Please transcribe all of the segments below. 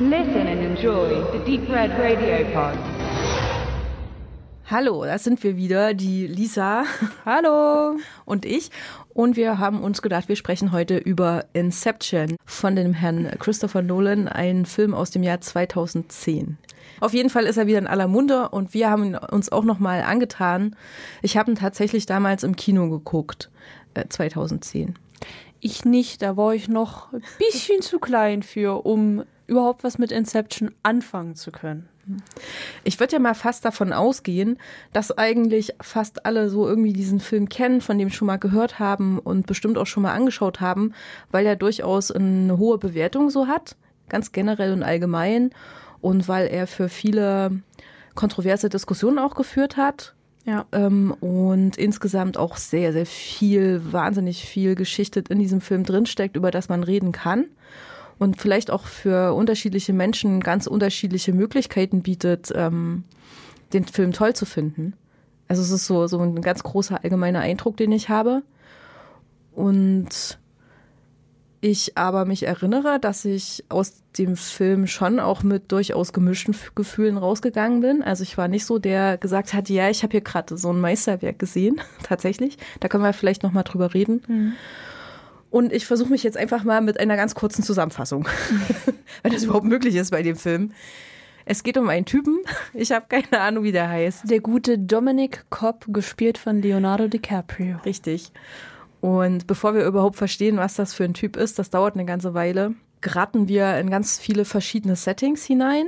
Listen and enjoy the Deep Red Radio Pod. Hallo, das sind wir wieder, die Lisa. Hallo. Und ich. Und wir haben uns gedacht, wir sprechen heute über Inception von dem Herrn Christopher Nolan, ein Film aus dem Jahr 2010. Auf jeden Fall ist er wieder in aller Munde und wir haben ihn uns auch nochmal angetan. Ich habe ihn tatsächlich damals im Kino geguckt, äh, 2010. Ich nicht, da war ich noch ein bisschen zu klein für, um überhaupt was mit Inception anfangen zu können. Ich würde ja mal fast davon ausgehen, dass eigentlich fast alle so irgendwie diesen Film kennen, von dem schon mal gehört haben und bestimmt auch schon mal angeschaut haben, weil er durchaus eine hohe Bewertung so hat, ganz generell und allgemein und weil er für viele kontroverse Diskussionen auch geführt hat. Ja. Ähm, und insgesamt auch sehr, sehr viel, wahnsinnig viel Geschichte in diesem Film drinsteckt, über das man reden kann und vielleicht auch für unterschiedliche Menschen ganz unterschiedliche Möglichkeiten bietet, ähm, den Film toll zu finden. Also es ist so, so ein ganz großer allgemeiner Eindruck, den ich habe. Und ich aber mich erinnere, dass ich aus dem Film schon auch mit durchaus gemischten Gefühlen rausgegangen bin. Also ich war nicht so, der gesagt hat, ja, ich habe hier gerade so ein Meisterwerk gesehen, tatsächlich. Da können wir vielleicht noch mal drüber reden. Mhm. Und ich versuche mich jetzt einfach mal mit einer ganz kurzen Zusammenfassung, wenn das überhaupt möglich ist bei dem Film. Es geht um einen Typen, ich habe keine Ahnung, wie der heißt. Der gute Dominic Cobb, gespielt von Leonardo DiCaprio. Richtig. Und bevor wir überhaupt verstehen, was das für ein Typ ist, das dauert eine ganze Weile, geraten wir in ganz viele verschiedene Settings hinein.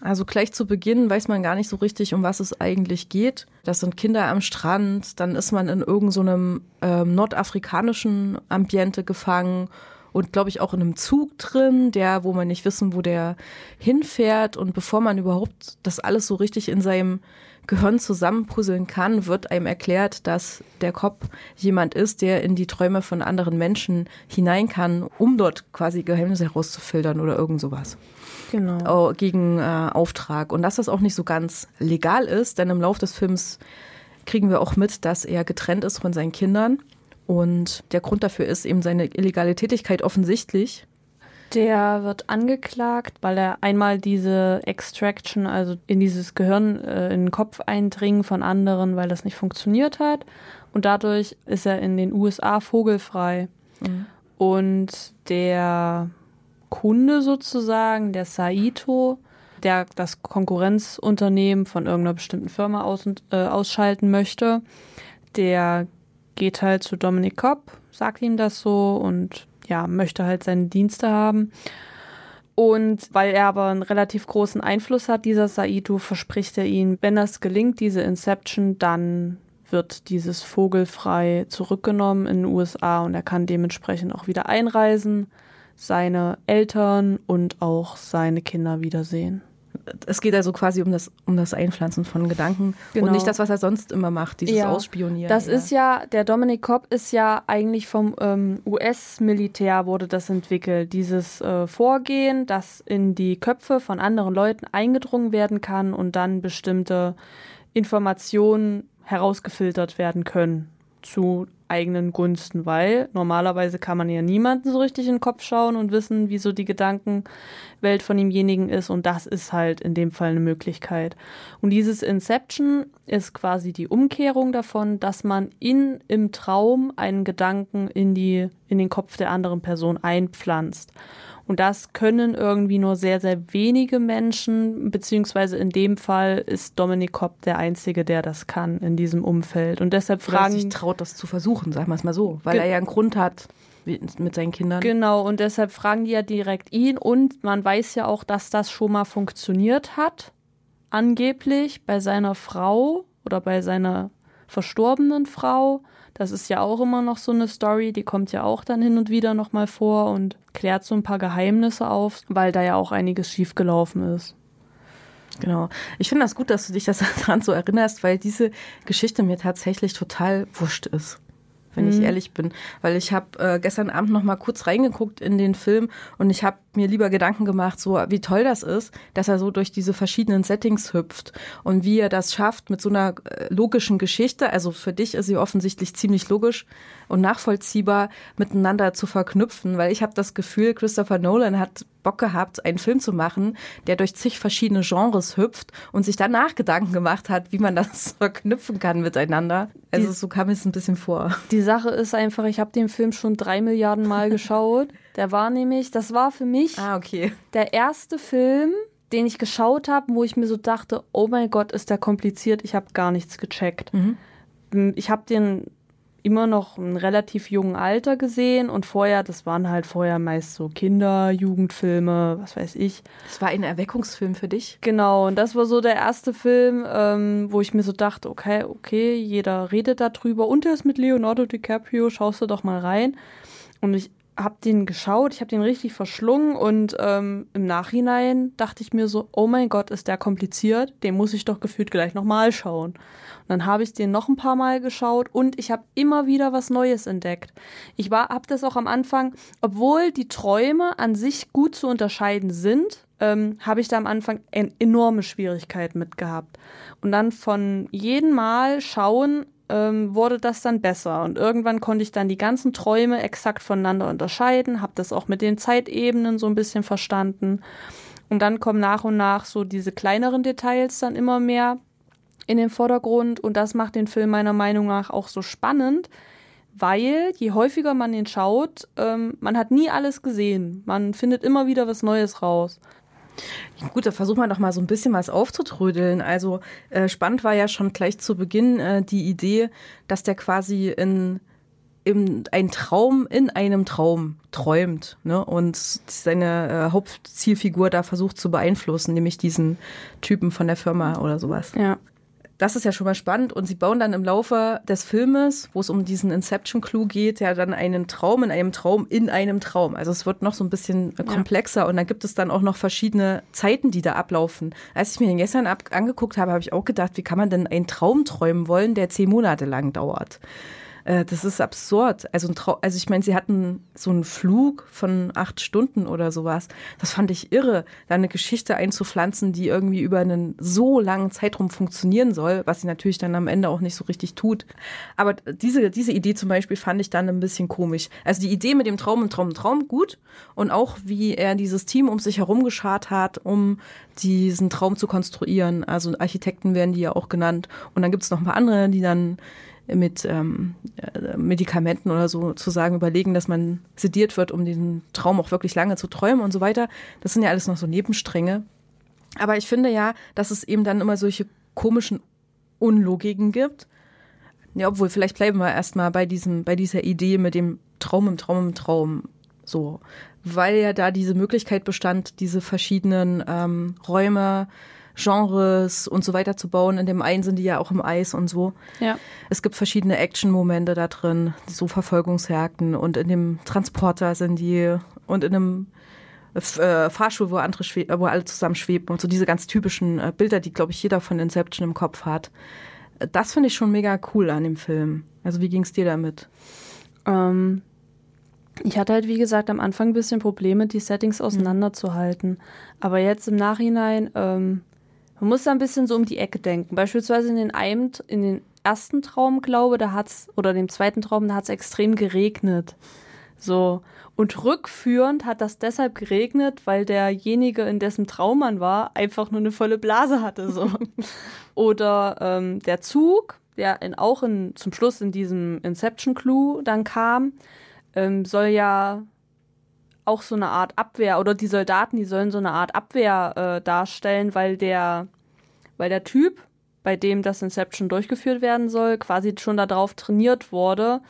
Also gleich zu Beginn weiß man gar nicht so richtig, um was es eigentlich geht. Das sind Kinder am Strand, dann ist man in irgendeinem so ähm, nordafrikanischen Ambiente gefangen und glaube ich auch in einem Zug drin, der, wo man nicht wissen, wo der hinfährt. Und bevor man überhaupt das alles so richtig in seinem Gehirn zusammenpuzzeln kann, wird einem erklärt, dass der Kopf jemand ist, der in die Träume von anderen Menschen hinein kann, um dort quasi Geheimnisse herauszufiltern oder irgend sowas genau. gegen äh, Auftrag. Und dass das auch nicht so ganz legal ist, denn im Laufe des Films kriegen wir auch mit, dass er getrennt ist von seinen Kindern. Und der Grund dafür ist eben seine illegale Tätigkeit offensichtlich. Der wird angeklagt, weil er einmal diese Extraction, also in dieses Gehirn, äh, in den Kopf eindringen von anderen, weil das nicht funktioniert hat. Und dadurch ist er in den USA vogelfrei. Mhm. Und der Kunde sozusagen, der Saito, der das Konkurrenzunternehmen von irgendeiner bestimmten Firma aus, äh, ausschalten möchte, der geht halt zu Dominic Kopp, sagt ihm das so und ja, möchte halt seine Dienste haben. Und weil er aber einen relativ großen Einfluss hat, dieser Saito, verspricht er ihm, wenn das gelingt, diese Inception, dann wird dieses Vogelfrei zurückgenommen in den USA und er kann dementsprechend auch wieder einreisen seine Eltern und auch seine Kinder wiedersehen. Es geht also quasi um das, um das Einpflanzen von Gedanken genau. und nicht das, was er sonst immer macht, dieses ja, Ausspionieren. Das ja. ist ja, der Dominic Cobb ist ja eigentlich vom ähm, US-Militär wurde das entwickelt. Dieses äh, Vorgehen, das in die Köpfe von anderen Leuten eingedrungen werden kann und dann bestimmte Informationen herausgefiltert werden können zu eigenen Gunsten, weil normalerweise kann man ja niemanden so richtig in den Kopf schauen und wissen, wie so die Gedankenwelt von demjenigen ist und das ist halt in dem Fall eine Möglichkeit. Und dieses Inception ist quasi die Umkehrung davon, dass man in im Traum einen Gedanken in die in den Kopf der anderen Person einpflanzt. Und das können irgendwie nur sehr, sehr wenige Menschen, beziehungsweise in dem Fall ist Dominik Kopp der Einzige, der das kann in diesem Umfeld. Und deshalb fragen. Sich traut, das zu versuchen, sagen wir es mal so, weil er ja einen Grund hat mit seinen Kindern. Genau, und deshalb fragen die ja direkt ihn. Und man weiß ja auch, dass das schon mal funktioniert hat, angeblich bei seiner Frau oder bei seiner verstorbenen Frau. Das ist ja auch immer noch so eine Story, die kommt ja auch dann hin und wieder nochmal vor und klärt so ein paar Geheimnisse auf, weil da ja auch einiges schiefgelaufen ist. Genau. Ich finde das gut, dass du dich das daran so erinnerst, weil diese Geschichte mir tatsächlich total wurscht ist wenn mhm. ich ehrlich bin. Weil ich habe äh, gestern Abend noch mal kurz reingeguckt in den Film und ich habe mir lieber Gedanken gemacht, so wie toll das ist, dass er so durch diese verschiedenen Settings hüpft und wie er das schafft mit so einer äh, logischen Geschichte. Also für dich ist sie offensichtlich ziemlich logisch und nachvollziehbar miteinander zu verknüpfen, weil ich habe das Gefühl, Christopher Nolan hat Bock gehabt, einen Film zu machen, der durch zig verschiedene Genres hüpft und sich danach Gedanken gemacht hat, wie man das verknüpfen kann miteinander. Also die, so kam es ein bisschen vor. Die Sache ist einfach, ich habe den Film schon drei Milliarden Mal geschaut. Der war nämlich, das war für mich ah, okay. der erste Film, den ich geschaut habe, wo ich mir so dachte, oh mein Gott, ist der kompliziert, ich habe gar nichts gecheckt. Mhm. Ich habe den immer noch ein relativ jungen Alter gesehen und vorher, das waren halt vorher meist so Kinder, Jugendfilme, was weiß ich. Das war ein Erweckungsfilm für dich? Genau, und das war so der erste Film, ähm, wo ich mir so dachte, okay, okay, jeder redet darüber und der ist mit Leonardo DiCaprio, schaust du doch mal rein. Und ich habe den geschaut, ich habe den richtig verschlungen und ähm, im Nachhinein dachte ich mir so, oh mein Gott, ist der kompliziert, den muss ich doch gefühlt gleich nochmal schauen. Und dann habe ich den noch ein paar Mal geschaut und ich habe immer wieder was Neues entdeckt. Ich war, habe das auch am Anfang, obwohl die Träume an sich gut zu unterscheiden sind, ähm, habe ich da am Anfang enorme Schwierigkeiten mit gehabt. Und dann von jedem Mal schauen ähm, wurde das dann besser. Und irgendwann konnte ich dann die ganzen Träume exakt voneinander unterscheiden, habe das auch mit den Zeitebenen so ein bisschen verstanden. Und dann kommen nach und nach so diese kleineren Details dann immer mehr in den Vordergrund. Und das macht den Film meiner Meinung nach auch so spannend, weil je häufiger man ihn schaut, ähm, man hat nie alles gesehen. Man findet immer wieder was Neues raus. Gut, da versuchen wir doch mal so ein bisschen was aufzutrödeln. Also äh, spannend war ja schon gleich zu Beginn äh, die Idee, dass der quasi in im, ein Traum in einem Traum träumt ne? und seine äh, Hauptzielfigur da versucht zu beeinflussen, nämlich diesen Typen von der Firma oder sowas. Ja das ist ja schon mal spannend. Und sie bauen dann im Laufe des Filmes, wo es um diesen Inception-Clue geht, ja dann einen Traum in einem Traum in einem Traum. Also es wird noch so ein bisschen komplexer. Ja. Und dann gibt es dann auch noch verschiedene Zeiten, die da ablaufen. Als ich mir den gestern angeguckt habe, habe ich auch gedacht, wie kann man denn einen Traum träumen wollen, der zehn Monate lang dauert? Äh, das ist absurd. Also, also ich meine, sie hatten so einen Flug von acht Stunden oder sowas. Das fand ich irre, da eine Geschichte einzupflanzen, die irgendwie über einen so langen Zeitraum funktionieren soll, was sie natürlich dann am Ende auch nicht so richtig tut. Aber diese, diese Idee zum Beispiel fand ich dann ein bisschen komisch. Also die Idee mit dem Traum und Traum und Traum gut und auch wie er dieses Team um sich herum geschart hat, um diesen Traum zu konstruieren. Also Architekten werden die ja auch genannt. Und dann gibt es noch ein paar andere, die dann mit ähm, äh, Medikamenten oder so zu sagen, überlegen, dass man sediert wird, um diesen Traum auch wirklich lange zu träumen und so weiter. Das sind ja alles noch so Nebenstränge. Aber ich finde ja, dass es eben dann immer solche komischen Unlogiken gibt. Ja, obwohl, vielleicht bleiben wir erstmal bei diesem, bei dieser Idee mit dem Traum im Traum im Traum. So. Weil ja da diese Möglichkeit bestand, diese verschiedenen ähm, Räume Genres und so weiter zu bauen. In dem einen sind die ja auch im Eis und so. Ja. Es gibt verschiedene Action-Momente da drin, so Verfolgungsjagden und in dem Transporter sind die und in einem äh, Fahrstuhl, wo andere wo alle zusammen schweben und so diese ganz typischen äh, Bilder, die glaube ich jeder von Inception im Kopf hat. Das finde ich schon mega cool an dem Film. Also wie ging es dir damit? Ähm, ich hatte halt, wie gesagt, am Anfang ein bisschen Probleme, die Settings auseinanderzuhalten. Aber jetzt im Nachhinein ähm, man muss da ein bisschen so um die Ecke denken. Beispielsweise in den, einem, in den ersten Traum, glaube da hat's, oder dem zweiten Traum, da hat es extrem geregnet. So. Und rückführend hat das deshalb geregnet, weil derjenige, in dessen Traum man war, einfach nur eine volle Blase hatte. So. Oder ähm, der Zug, der in, auch in, zum Schluss in diesem Inception Clue dann kam, ähm, soll ja auch so eine Art Abwehr oder die Soldaten, die sollen so eine Art Abwehr äh, darstellen, weil der, weil der Typ, bei dem das Inception durchgeführt werden soll, quasi schon darauf trainiert wurde,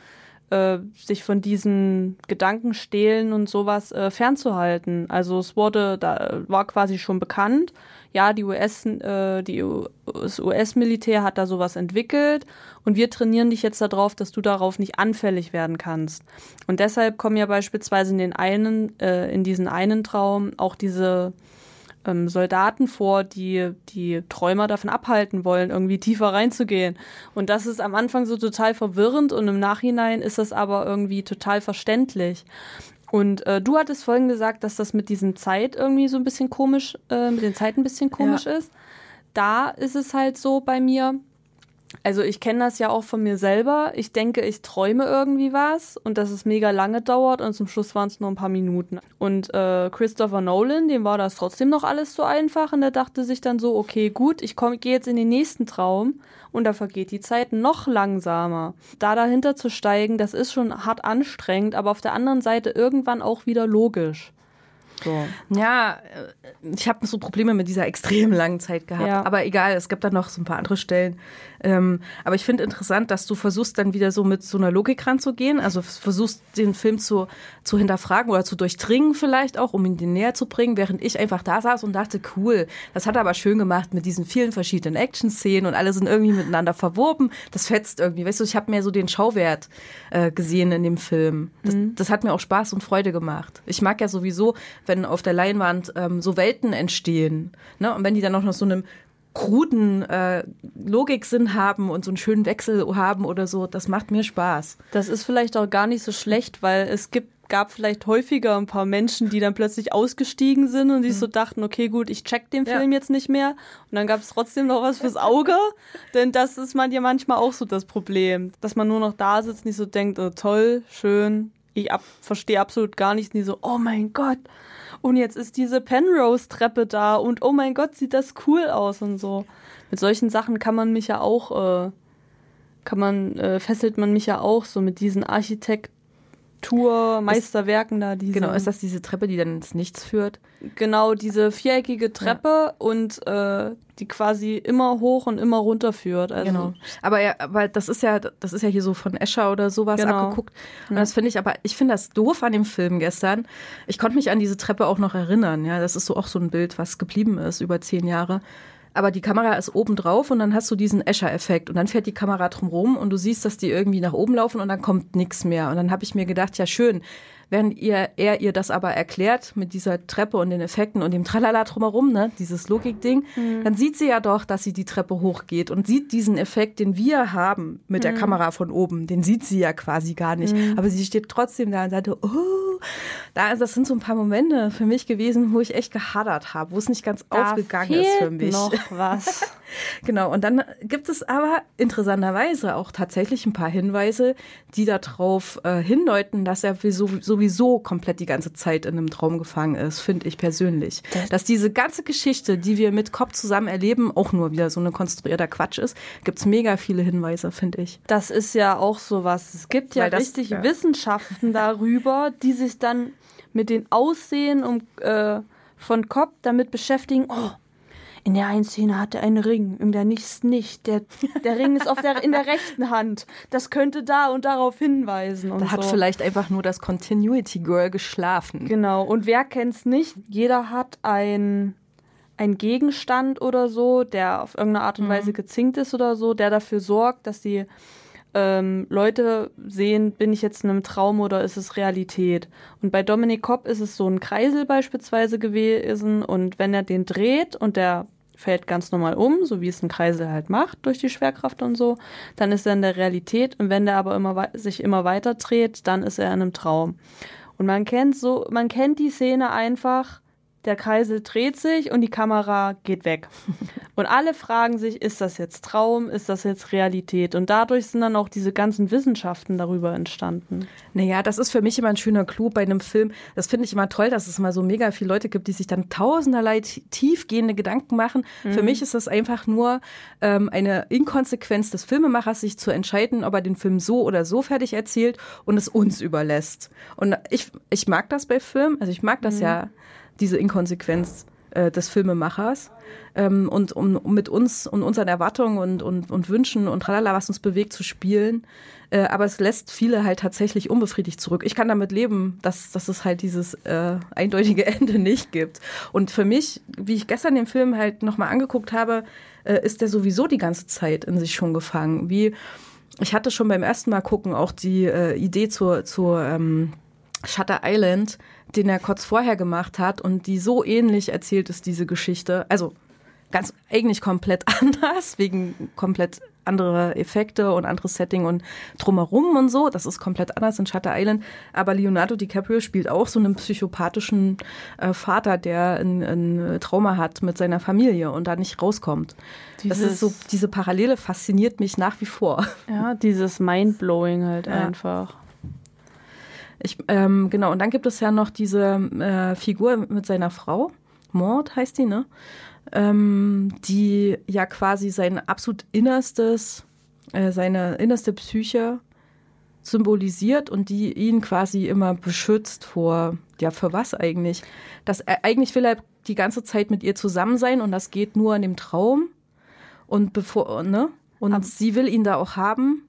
äh, sich von diesen Gedankenstehlen und sowas äh, fernzuhalten. Also es wurde, da war quasi schon bekannt, ja, die US, äh, die das US-Militär hat da sowas entwickelt und wir trainieren dich jetzt darauf, dass du darauf nicht anfällig werden kannst. Und deshalb kommen ja beispielsweise in den einen, äh, in diesen einen Traum auch diese ähm, Soldaten vor, die die Träumer davon abhalten wollen, irgendwie tiefer reinzugehen. Und das ist am Anfang so total verwirrend und im Nachhinein ist das aber irgendwie total verständlich. Und äh, du hattest vorhin gesagt, dass das mit diesen Zeit irgendwie so ein bisschen komisch, äh, mit den Zeiten ein bisschen komisch ja. ist. Da ist es halt so bei mir, also ich kenne das ja auch von mir selber. Ich denke, ich träume irgendwie was und dass es mega lange dauert und zum Schluss waren es nur ein paar Minuten. Und äh, Christopher Nolan, dem war das trotzdem noch alles so einfach und der dachte sich dann so, okay, gut, ich gehe jetzt in den nächsten Traum und da vergeht die Zeit noch langsamer. Da dahinter zu steigen, das ist schon hart anstrengend, aber auf der anderen Seite irgendwann auch wieder logisch. So. Ja, äh, ich habe so Probleme mit dieser extrem langen Zeit gehabt. Ja. Aber egal, es gibt da noch so ein paar andere Stellen. Ähm, aber ich finde interessant, dass du versuchst dann wieder so mit so einer Logik ranzugehen. Also versuchst den Film zu, zu hinterfragen oder zu durchdringen vielleicht auch, um ihn dir näher zu bringen, während ich einfach da saß und dachte, cool, das hat er aber schön gemacht mit diesen vielen verschiedenen Action-Szenen und alle sind irgendwie miteinander verwoben. Das fetzt irgendwie. Weißt du, ich habe mehr so den Schauwert äh, gesehen in dem Film. Das, mhm. das hat mir auch Spaß und Freude gemacht. Ich mag ja sowieso, wenn auf der Leinwand ähm, so Welten entstehen. Ne? Und wenn die dann auch noch so einem kruden äh, Logiksinn haben und so einen schönen Wechsel haben oder so, das macht mir Spaß. Das ist vielleicht auch gar nicht so schlecht, weil es gibt gab vielleicht häufiger ein paar Menschen, die dann plötzlich ausgestiegen sind und sich mhm. so dachten, okay, gut, ich check den Film ja. jetzt nicht mehr. Und dann gab es trotzdem noch was fürs Auge. Denn das ist man ja manchmal auch so das Problem, dass man nur noch da sitzt, nicht so denkt, oh, toll, schön, ich ab, verstehe absolut gar nichts, nie so, oh mein Gott, und jetzt ist diese Penrose-Treppe da und oh mein Gott, sieht das cool aus und so. Mit solchen Sachen kann man mich ja auch, äh, kann man, äh, fesselt man mich ja auch so mit diesen Architekt Tour-Meisterwerken da. Diese, genau, ist das diese Treppe, die dann ins Nichts führt? Genau, diese viereckige Treppe ja. und äh, die quasi immer hoch und immer runter führt. Also genau. Aber ja, aber das ist ja, das ist ja hier so von Escher oder sowas genau. abgeguckt. Und das finde ich, aber ich finde das doof an dem Film gestern. Ich konnte mich an diese Treppe auch noch erinnern. Ja, das ist so auch so ein Bild, was geblieben ist über zehn Jahre aber die Kamera ist oben drauf und dann hast du diesen Escher-Effekt und dann fährt die Kamera drumherum und du siehst, dass die irgendwie nach oben laufen und dann kommt nichts mehr. Und dann habe ich mir gedacht, ja schön, Während ihr, er ihr das aber erklärt mit dieser Treppe und den Effekten und dem Tralala drumherum, ne, dieses Logik-Ding, mhm. dann sieht sie ja doch, dass sie die Treppe hochgeht und sieht diesen Effekt, den wir haben mit der mhm. Kamera von oben. Den sieht sie ja quasi gar nicht. Mhm. Aber sie steht trotzdem da und sagt, oh, da, das sind so ein paar Momente für mich gewesen, wo ich echt gehadert habe, wo es nicht ganz da aufgegangen ist für mich. Noch was. genau. Und dann gibt es aber interessanterweise auch tatsächlich ein paar Hinweise, die darauf äh, hindeuten, dass er so, so sowieso komplett die ganze Zeit in einem Traum gefangen ist, finde ich persönlich. Dass diese ganze Geschichte, die wir mit Cobb zusammen erleben, auch nur wieder so ein konstruierter Quatsch ist, gibt es mega viele Hinweise, finde ich. Das ist ja auch sowas. Es gibt ja das, richtig ja. Wissenschaften darüber, die sich dann mit den Aussehen um, äh, von Cobb damit beschäftigen, oh, in der einen Szene hat er einen Ring, in der nächsten nicht. Der, der Ring ist auf der, in der rechten Hand. Das könnte da und darauf hinweisen. Und da hat so. vielleicht einfach nur das Continuity Girl geschlafen. Genau. Und wer kennt's nicht? Jeder hat ein ein Gegenstand oder so, der auf irgendeine Art und mhm. Weise gezinkt ist oder so, der dafür sorgt, dass die ähm, Leute sehen, bin ich jetzt in einem Traum oder ist es Realität? Und bei Dominik Kopp ist es so ein Kreisel beispielsweise gewesen und wenn er den dreht und der fällt ganz normal um, so wie es ein Kreisel halt macht durch die Schwerkraft und so, dann ist er in der Realität und wenn der aber immer sich immer weiter dreht, dann ist er in einem Traum. Und man kennt so, man kennt die Szene einfach, der Kreisel dreht sich und die Kamera geht weg. Und alle fragen sich, ist das jetzt Traum, ist das jetzt Realität? Und dadurch sind dann auch diese ganzen Wissenschaften darüber entstanden. Naja, das ist für mich immer ein schöner Clou bei einem Film. Das finde ich immer toll, dass es mal so mega viele Leute gibt, die sich dann tausenderlei tiefgehende Gedanken machen. Mhm. Für mich ist das einfach nur ähm, eine Inkonsequenz des Filmemachers, sich zu entscheiden, ob er den Film so oder so fertig erzählt und es uns überlässt. Und ich, ich mag das bei Filmen, also ich mag das mhm. ja diese Inkonsequenz äh, des Filmemachers ähm, und um, um, mit uns und unseren Erwartungen und, und, und Wünschen und tralala, was uns bewegt, zu spielen. Äh, aber es lässt viele halt tatsächlich unbefriedigt zurück. Ich kann damit leben, dass, dass es halt dieses äh, eindeutige Ende nicht gibt. Und für mich, wie ich gestern den Film halt nochmal angeguckt habe, äh, ist der sowieso die ganze Zeit in sich schon gefangen. Wie ich hatte schon beim ersten Mal gucken auch die äh, Idee zur, zur ähm, Shutter Island, den er kurz vorher gemacht hat und die so ähnlich erzählt ist, diese Geschichte. Also ganz eigentlich komplett anders, wegen komplett andere Effekte und anderes Setting und drumherum und so. Das ist komplett anders in Shutter Island. Aber Leonardo DiCaprio spielt auch so einen psychopathischen äh, Vater, der ein, ein Trauma hat mit seiner Familie und da nicht rauskommt. das ist so, diese Parallele fasziniert mich nach wie vor. Ja, dieses Mindblowing halt ja. einfach. Ich, ähm, genau, und dann gibt es ja noch diese äh, Figur mit seiner Frau, Mord heißt die, ne? Ähm, die ja quasi sein absolut innerstes, äh, seine innerste Psyche symbolisiert und die ihn quasi immer beschützt vor, ja, für was eigentlich? Das, äh, eigentlich will er die ganze Zeit mit ihr zusammen sein und das geht nur in dem Traum. Und bevor, ne? Und Aber sie will ihn da auch haben.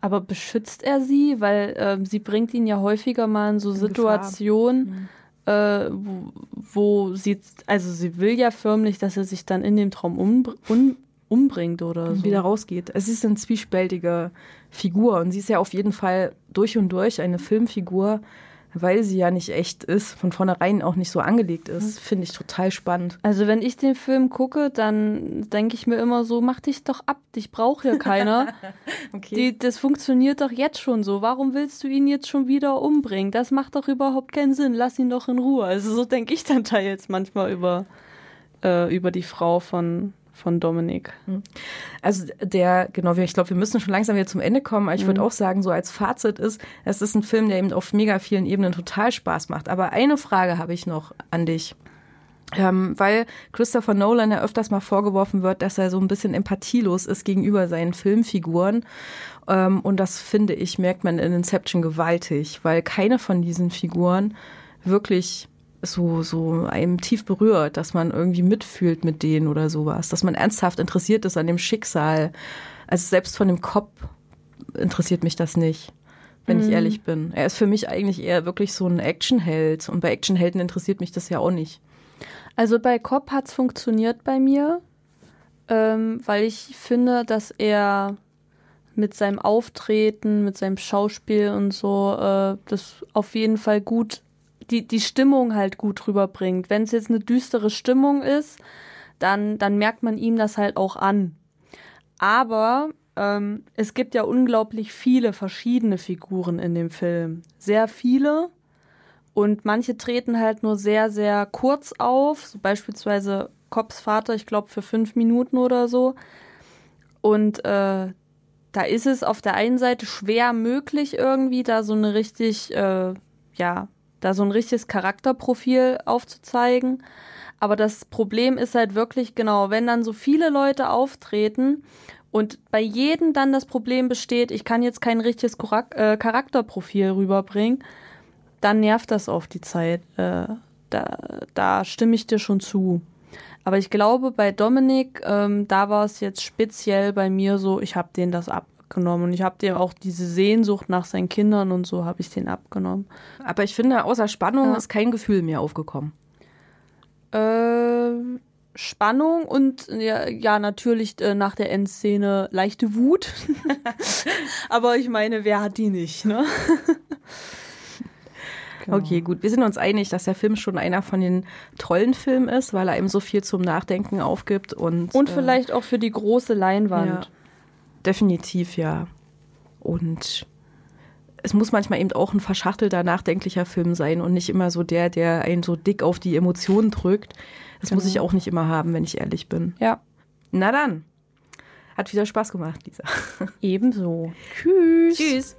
Aber beschützt er sie? Weil äh, sie bringt ihn ja häufiger mal in so in Situationen, mhm. äh, wo, wo, sie, also sie will ja förmlich, dass er sich dann in dem Traum um, um, umbringt oder so. Wieder rausgeht. Es ist eine zwiespältige Figur und sie ist ja auf jeden Fall durch und durch eine Filmfigur, weil sie ja nicht echt ist, von vornherein auch nicht so angelegt ist, finde ich total spannend. Also wenn ich den Film gucke, dann denke ich mir immer so, mach dich doch ab, dich braucht ja keiner. okay. Die, das funktioniert doch jetzt schon so. Warum willst du ihn jetzt schon wieder umbringen? Das macht doch überhaupt keinen Sinn. Lass ihn doch in Ruhe. Also so denke ich dann teils manchmal über, äh, über die Frau von, von Dominik. Hm. Also der, genau, ich glaube, wir müssen schon langsam wieder zum Ende kommen, aber ich würde mhm. auch sagen, so als Fazit ist, es ist ein Film, der eben auf mega vielen Ebenen total Spaß macht. Aber eine Frage habe ich noch an dich. Ähm, weil Christopher Nolan ja öfters mal vorgeworfen wird, dass er so ein bisschen empathielos ist gegenüber seinen Filmfiguren. Ähm, und das finde ich, merkt man in Inception gewaltig, weil keine von diesen Figuren wirklich so, so einem tief berührt, dass man irgendwie mitfühlt mit denen oder sowas, dass man ernsthaft interessiert ist an dem Schicksal. Also selbst von dem Kopf interessiert mich das nicht, wenn mhm. ich ehrlich bin. Er ist für mich eigentlich eher wirklich so ein Actionheld und bei Actionhelden interessiert mich das ja auch nicht. Also bei Cop hat es funktioniert bei mir, ähm, weil ich finde, dass er mit seinem Auftreten, mit seinem Schauspiel und so äh, das auf jeden Fall gut die, die Stimmung halt gut rüberbringt. Wenn es jetzt eine düstere Stimmung ist, dann, dann merkt man ihm das halt auch an. Aber ähm, es gibt ja unglaublich viele verschiedene Figuren in dem Film. Sehr viele. Und manche treten halt nur sehr, sehr kurz auf. So beispielsweise Cops Vater, ich glaube, für fünf Minuten oder so. Und äh, da ist es auf der einen Seite schwer möglich, irgendwie da so eine richtig, äh, ja, da so ein richtiges Charakterprofil aufzuzeigen. Aber das Problem ist halt wirklich genau, wenn dann so viele Leute auftreten und bei jedem dann das Problem besteht, ich kann jetzt kein richtiges äh, Charakterprofil rüberbringen, dann nervt das auf die Zeit. Äh, da, da stimme ich dir schon zu. Aber ich glaube, bei Dominik, ähm, da war es jetzt speziell bei mir so, ich habe den das ab, abgenommen. Und ich habe dir auch diese Sehnsucht nach seinen Kindern und so habe ich den abgenommen. Aber ich finde, außer Spannung ja. ist kein Gefühl mehr aufgekommen. Äh, Spannung und ja, ja natürlich äh, nach der Endszene leichte Wut. Aber ich meine, wer hat die nicht, ne? Genau. Okay, gut. Wir sind uns einig, dass der Film schon einer von den tollen Filmen ist, weil er eben so viel zum Nachdenken aufgibt und. Und äh, vielleicht auch für die große Leinwand. Ja definitiv ja. Und es muss manchmal eben auch ein verschachtelter, nachdenklicher Film sein und nicht immer so der, der einen so dick auf die Emotionen drückt. Das genau. muss ich auch nicht immer haben, wenn ich ehrlich bin. Ja. Na dann. Hat wieder Spaß gemacht, Lisa. Ebenso. Tschüss. Tschüss.